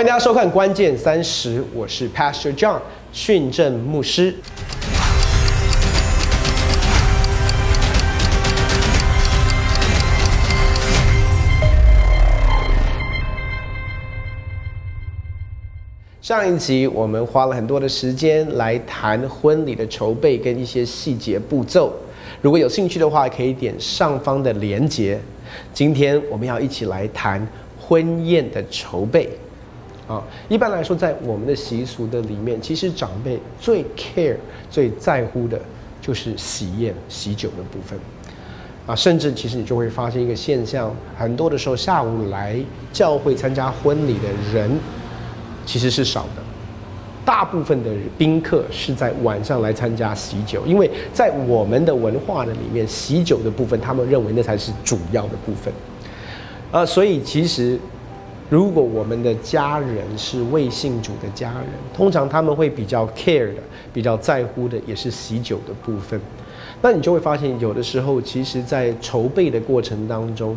欢迎大家收看《关键三十》，我是 Pastor John 训正牧师。上一集我们花了很多的时间来谈婚礼的筹备跟一些细节步骤，如果有兴趣的话，可以点上方的连结。今天我们要一起来谈婚宴的筹备。啊，一般来说，在我们的习俗的里面，其实长辈最 care、最在乎的就是喜宴、喜酒的部分。啊，甚至其实你就会发现一个现象，很多的时候下午来教会参加婚礼的人其实是少的，大部分的宾客是在晚上来参加喜酒，因为在我们的文化的里面，喜酒的部分他们认为那才是主要的部分。呃，所以其实。如果我们的家人是未信主的家人，通常他们会比较 care 的、比较在乎的，也是喜酒的部分。那你就会发现，有的时候，其实在筹备的过程当中，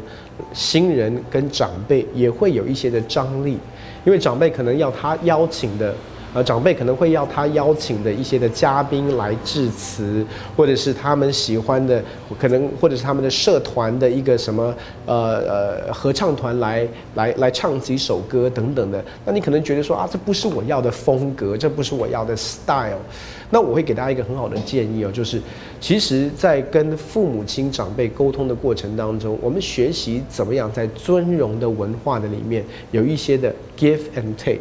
新人跟长辈也会有一些的张力，因为长辈可能要他邀请的。呃，长辈可能会要他邀请的一些的嘉宾来致辞，或者是他们喜欢的，可能或者是他们的社团的一个什么呃呃合唱团来来来唱几首歌等等的。那你可能觉得说啊，这不是我要的风格，这不是我要的 style。那我会给大家一个很好的建议哦，就是其实，在跟父母亲长辈沟通的过程当中，我们学习怎么样在尊荣的文化的里面有一些的 give and take。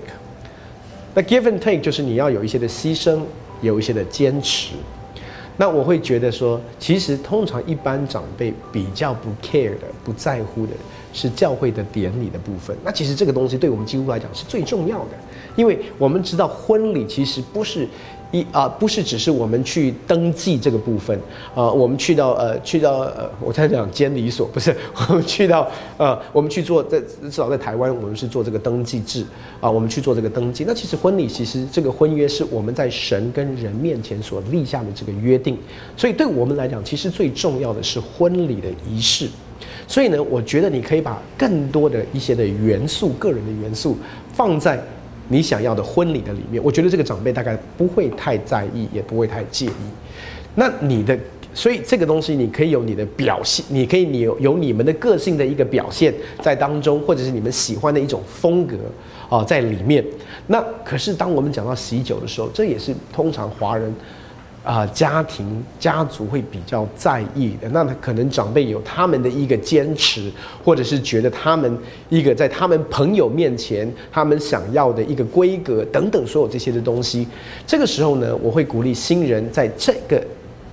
那 give and take 就是你要有一些的牺牲，有一些的坚持。那我会觉得说，其实通常一般长辈比较不 care 的、不在乎的是教会的典礼的部分。那其实这个东西对我们几乎来讲是最重要的，因为我们知道婚礼其实不是。一啊，不是只是我们去登记这个部分，啊，我们去到呃，去到呃，我在讲监理所，不是我们去到呃，我们去做在至少在台湾，我们是做这个登记制啊，我们去做这个登记。那其实婚礼其实这个婚约是我们在神跟人面前所立下的这个约定，所以对我们来讲，其实最重要的是婚礼的仪式。所以呢，我觉得你可以把更多的一些的元素，个人的元素放在。你想要的婚礼的里面，我觉得这个长辈大概不会太在意，也不会太介意。那你的，所以这个东西你可以有你的表现，你可以你有有你们的个性的一个表现在当中，或者是你们喜欢的一种风格啊在里面。那可是当我们讲到喜酒的时候，这也是通常华人。啊，家庭家族会比较在意的，那可能长辈有他们的一个坚持，或者是觉得他们一个在他们朋友面前，他们想要的一个规格等等，所有这些的东西。这个时候呢，我会鼓励新人在这个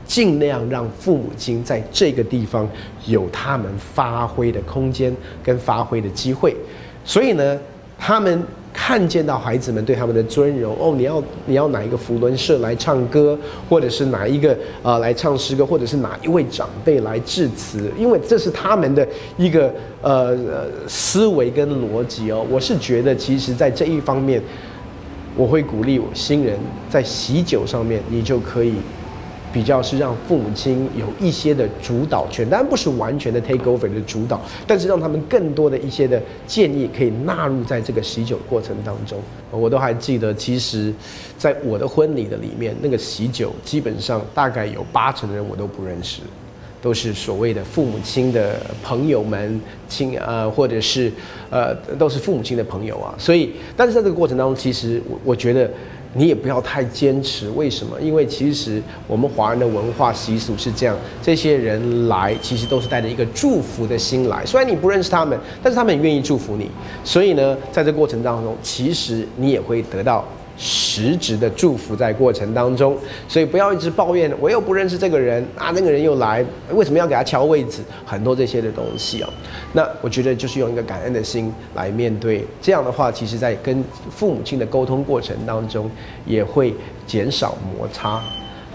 尽量让父母亲在这个地方有他们发挥的空间跟发挥的机会。所以呢，他们。看见到孩子们对他们的尊荣哦，你要你要哪一个福伦社来唱歌，或者是哪一个呃来唱诗歌，或者是哪一位长辈来致辞，因为这是他们的一个呃思维跟逻辑哦。我是觉得，其实，在这一方面，我会鼓励我新人在喜酒上面，你就可以。比较是让父母亲有一些的主导权，当然不是完全的 take over 的主导，但是让他们更多的一些的建议可以纳入在这个喜酒过程当中。我都还记得，其实，在我的婚礼的里面，那个喜酒基本上大概有八成的人我都不认识，都是所谓的父母亲的朋友们亲呃，或者是呃，都是父母亲的朋友啊。所以，但是在这个过程当中，其实我我觉得。你也不要太坚持，为什么？因为其实我们华人的文化习俗是这样，这些人来其实都是带着一个祝福的心来。虽然你不认识他们，但是他们愿意祝福你。所以呢，在这过程当中，其实你也会得到。实质的祝福在过程当中，所以不要一直抱怨我又不认识这个人啊，那个人又来，为什么要给他敲位置？很多这些的东西哦。那我觉得就是用一个感恩的心来面对，这样的话，其实在跟父母亲的沟通过程当中，也会减少摩擦。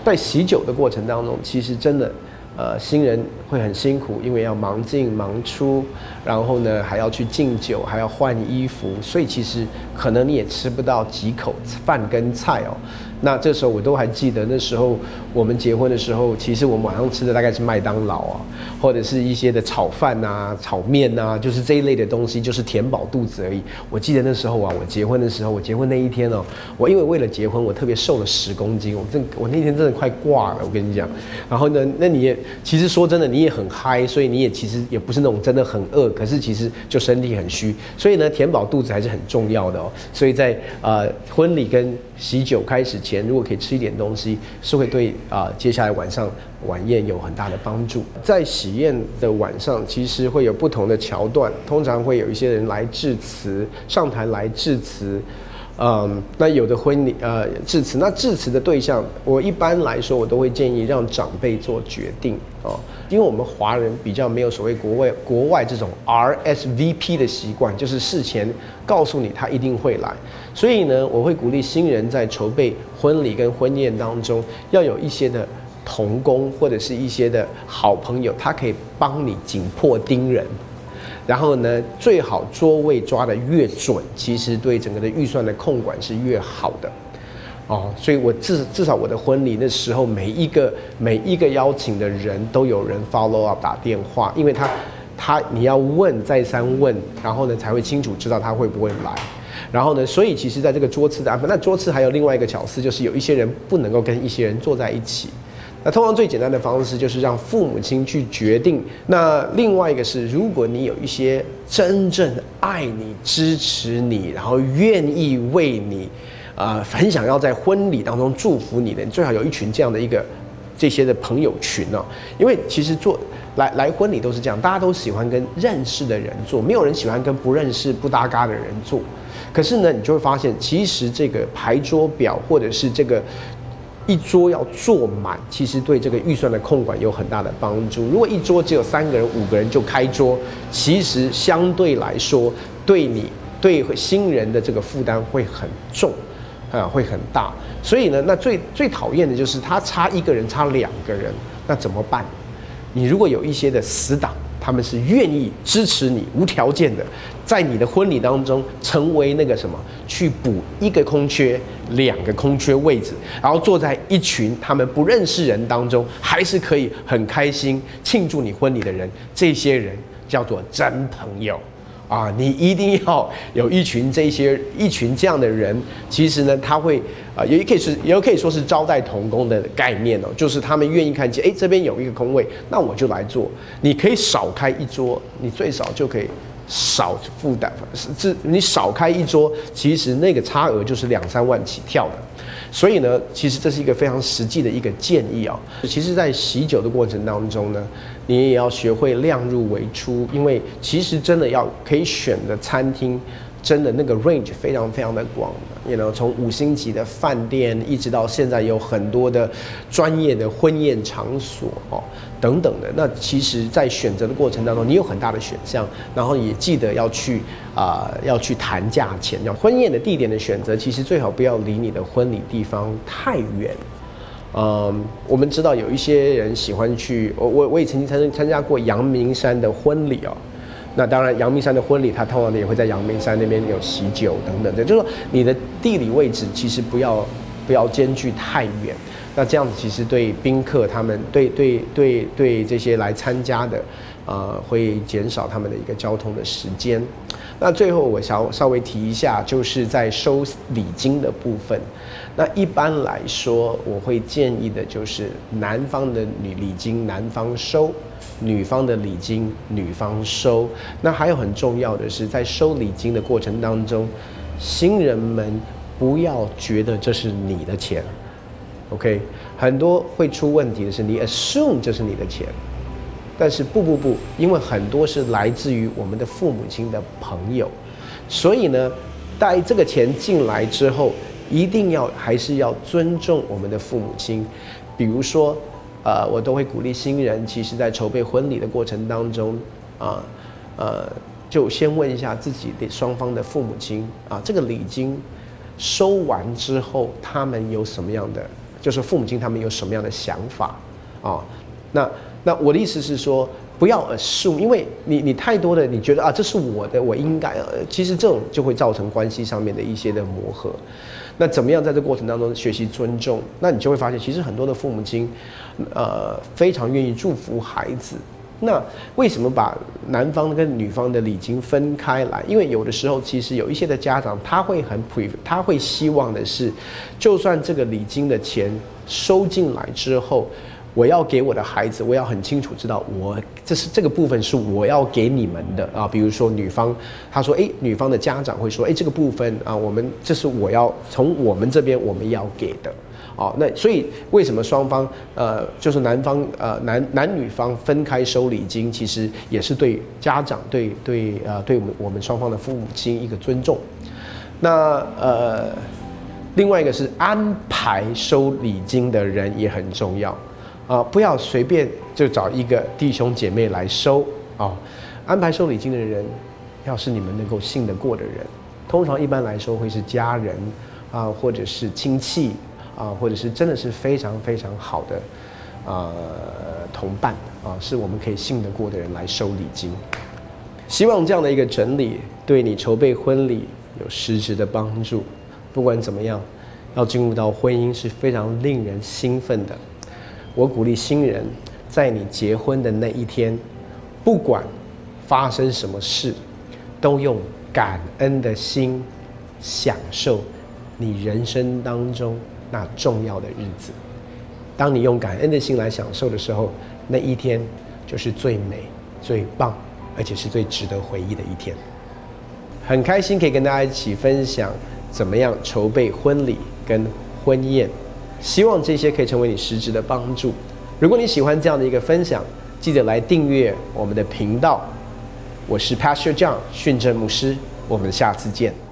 在喜酒的过程当中，其实真的。呃，新人会很辛苦，因为要忙进忙出，然后呢还要去敬酒，还要换衣服，所以其实可能你也吃不到几口饭跟菜哦。那这时候我都还记得，那时候我们结婚的时候，其实我们晚上吃的大概是麦当劳啊，或者是一些的炒饭呐、炒面呐，就是这一类的东西，就是填饱肚子而已。我记得那时候啊，我结婚的时候，我结婚那一天哦，我因为为了结婚，我特别瘦了十公斤，我真我那天真的快挂了，我跟你讲。然后呢，那你也其实说真的，你也很嗨，所以你也其实也不是那种真的很饿，可是其实就身体很虚，所以呢，填饱肚子还是很重要的哦。所以在呃婚礼跟喜酒开始前，如果可以吃一点东西，是会对啊接下来晚上晚宴有很大的帮助。在喜宴的晚上，其实会有不同的桥段，通常会有一些人来致辞，上台来致辞。嗯，那有的婚礼呃致辞，那致辞的对象，我一般来说我都会建议让长辈做决定哦，因为我们华人比较没有所谓国外国外这种 RSVP 的习惯，就是事前告诉你他一定会来，所以呢，我会鼓励新人在筹备婚礼跟婚宴当中要有一些的同工或者是一些的好朋友，他可以帮你紧迫盯人。然后呢，最好桌位抓得越准，其实对整个的预算的控管是越好的，哦，所以我至至少我的婚礼那时候，每一个每一个邀请的人都有人 follow up 打电话，因为他他你要问再三问，然后呢才会清楚知道他会不会来，然后呢，所以其实在这个桌次的安排，那桌次还有另外一个巧思，就是有一些人不能够跟一些人坐在一起。那通常最简单的方式就是让父母亲去决定。那另外一个是，如果你有一些真正爱你、支持你，然后愿意为你，呃，很想要在婚礼当中祝福你的，你最好有一群这样的一个这些的朋友群哦。因为其实做来来婚礼都是这样，大家都喜欢跟认识的人做，没有人喜欢跟不认识、不搭嘎的人做。可是呢，你就会发现，其实这个牌桌表或者是这个。一桌要坐满，其实对这个预算的控管有很大的帮助。如果一桌只有三个人、五个人就开桌，其实相对来说，对你对新人的这个负担会很重，啊，会很大。所以呢，那最最讨厌的就是他差一个人、差两个人，那怎么办？你如果有一些的死党。他们是愿意支持你，无条件的，在你的婚礼当中成为那个什么，去补一个空缺、两个空缺位置，然后坐在一群他们不认识人当中，还是可以很开心庆祝你婚礼的人，这些人叫做真朋友。啊，你一定要有一群这些一群这样的人，其实呢，他会啊，也也可以是，也可以说是招待童工的概念哦，就是他们愿意看见，哎，这边有一个空位，那我就来做。你可以少开一桌，你最少就可以少负担，是你少开一桌，其实那个差额就是两三万起跳的。所以呢，其实这是一个非常实际的一个建议啊。其实，在喜酒的过程当中呢，你也要学会量入为出，因为其实真的要可以选的餐厅。真的那个 range 非常非常的广的，you know，从五星级的饭店一直到现在有很多的专业的婚宴场所哦等等的。那其实，在选择的过程当中，你有很大的选项，然后也记得要去啊要去谈价钱。要婚宴的地点的选择，其实最好不要离你的婚礼地方太远。嗯，我们知道有一些人喜欢去，我我我也曾经参参加过阳明山的婚礼哦。那当然，阳明山的婚礼，他通常也会在阳明山那边有喜酒等等的，就是说你的地理位置其实不要不要间距太远。那这样子其实对宾客他们，对对对对这些来参加的，呃，会减少他们的一个交通的时间。那最后我想稍微提一下，就是在收礼金的部分。那一般来说，我会建议的就是男方的女礼金男方收。女方的礼金，女方收。那还有很重要的是，在收礼金的过程当中，新人们不要觉得这是你的钱，OK？很多会出问题的是，你 assume 这是你的钱，但是不不不，因为很多是来自于我们的父母亲的朋友，所以呢，带这个钱进来之后，一定要还是要尊重我们的父母亲，比如说。呃，我都会鼓励新人，其实在筹备婚礼的过程当中，啊，呃，就先问一下自己的双方的父母亲啊，这个礼金收完之后，他们有什么样的，就是父母亲他们有什么样的想法啊？那那我的意思是说，不要 assume，因为你你太多的你觉得啊，这是我的，我应该，呃，其实这种就会造成关系上面的一些的磨合。那怎么样在这过程当中学习尊重？那你就会发现，其实很多的父母亲，呃，非常愿意祝福孩子。那为什么把男方跟女方的礼金分开来？因为有的时候，其实有一些的家长他会很普他会希望的是，就算这个礼金的钱收进来之后。我要给我的孩子，我要很清楚知道，我这是这个部分是我要给你们的啊。比如说女方，她说，诶，女方的家长会说，诶，这个部分啊，我们这是我要从我们这边我们要给的，哦，那所以为什么双方呃，就是男方呃男男女方分开收礼金，其实也是对家长对对呃对我们我们双方的父母亲一个尊重。那呃，另外一个是安排收礼金的人也很重要。啊，不要随便就找一个弟兄姐妹来收啊！安排收礼金的人，要是你们能够信得过的人，通常一般来说会是家人啊，或者是亲戚啊，或者是真的是非常非常好的啊同伴啊，是我们可以信得过的人来收礼金。希望这样的一个整理对你筹备婚礼有实质的帮助。不管怎么样，要进入到婚姻是非常令人兴奋的。我鼓励新人，在你结婚的那一天，不管发生什么事，都用感恩的心享受你人生当中那重要的日子。当你用感恩的心来享受的时候，那一天就是最美、最棒，而且是最值得回忆的一天。很开心可以跟大家一起分享怎么样筹备婚礼跟婚宴。希望这些可以成为你实质的帮助。如果你喜欢这样的一个分享，记得来订阅我们的频道。我是 Pastor John 训正牧师，我们下次见。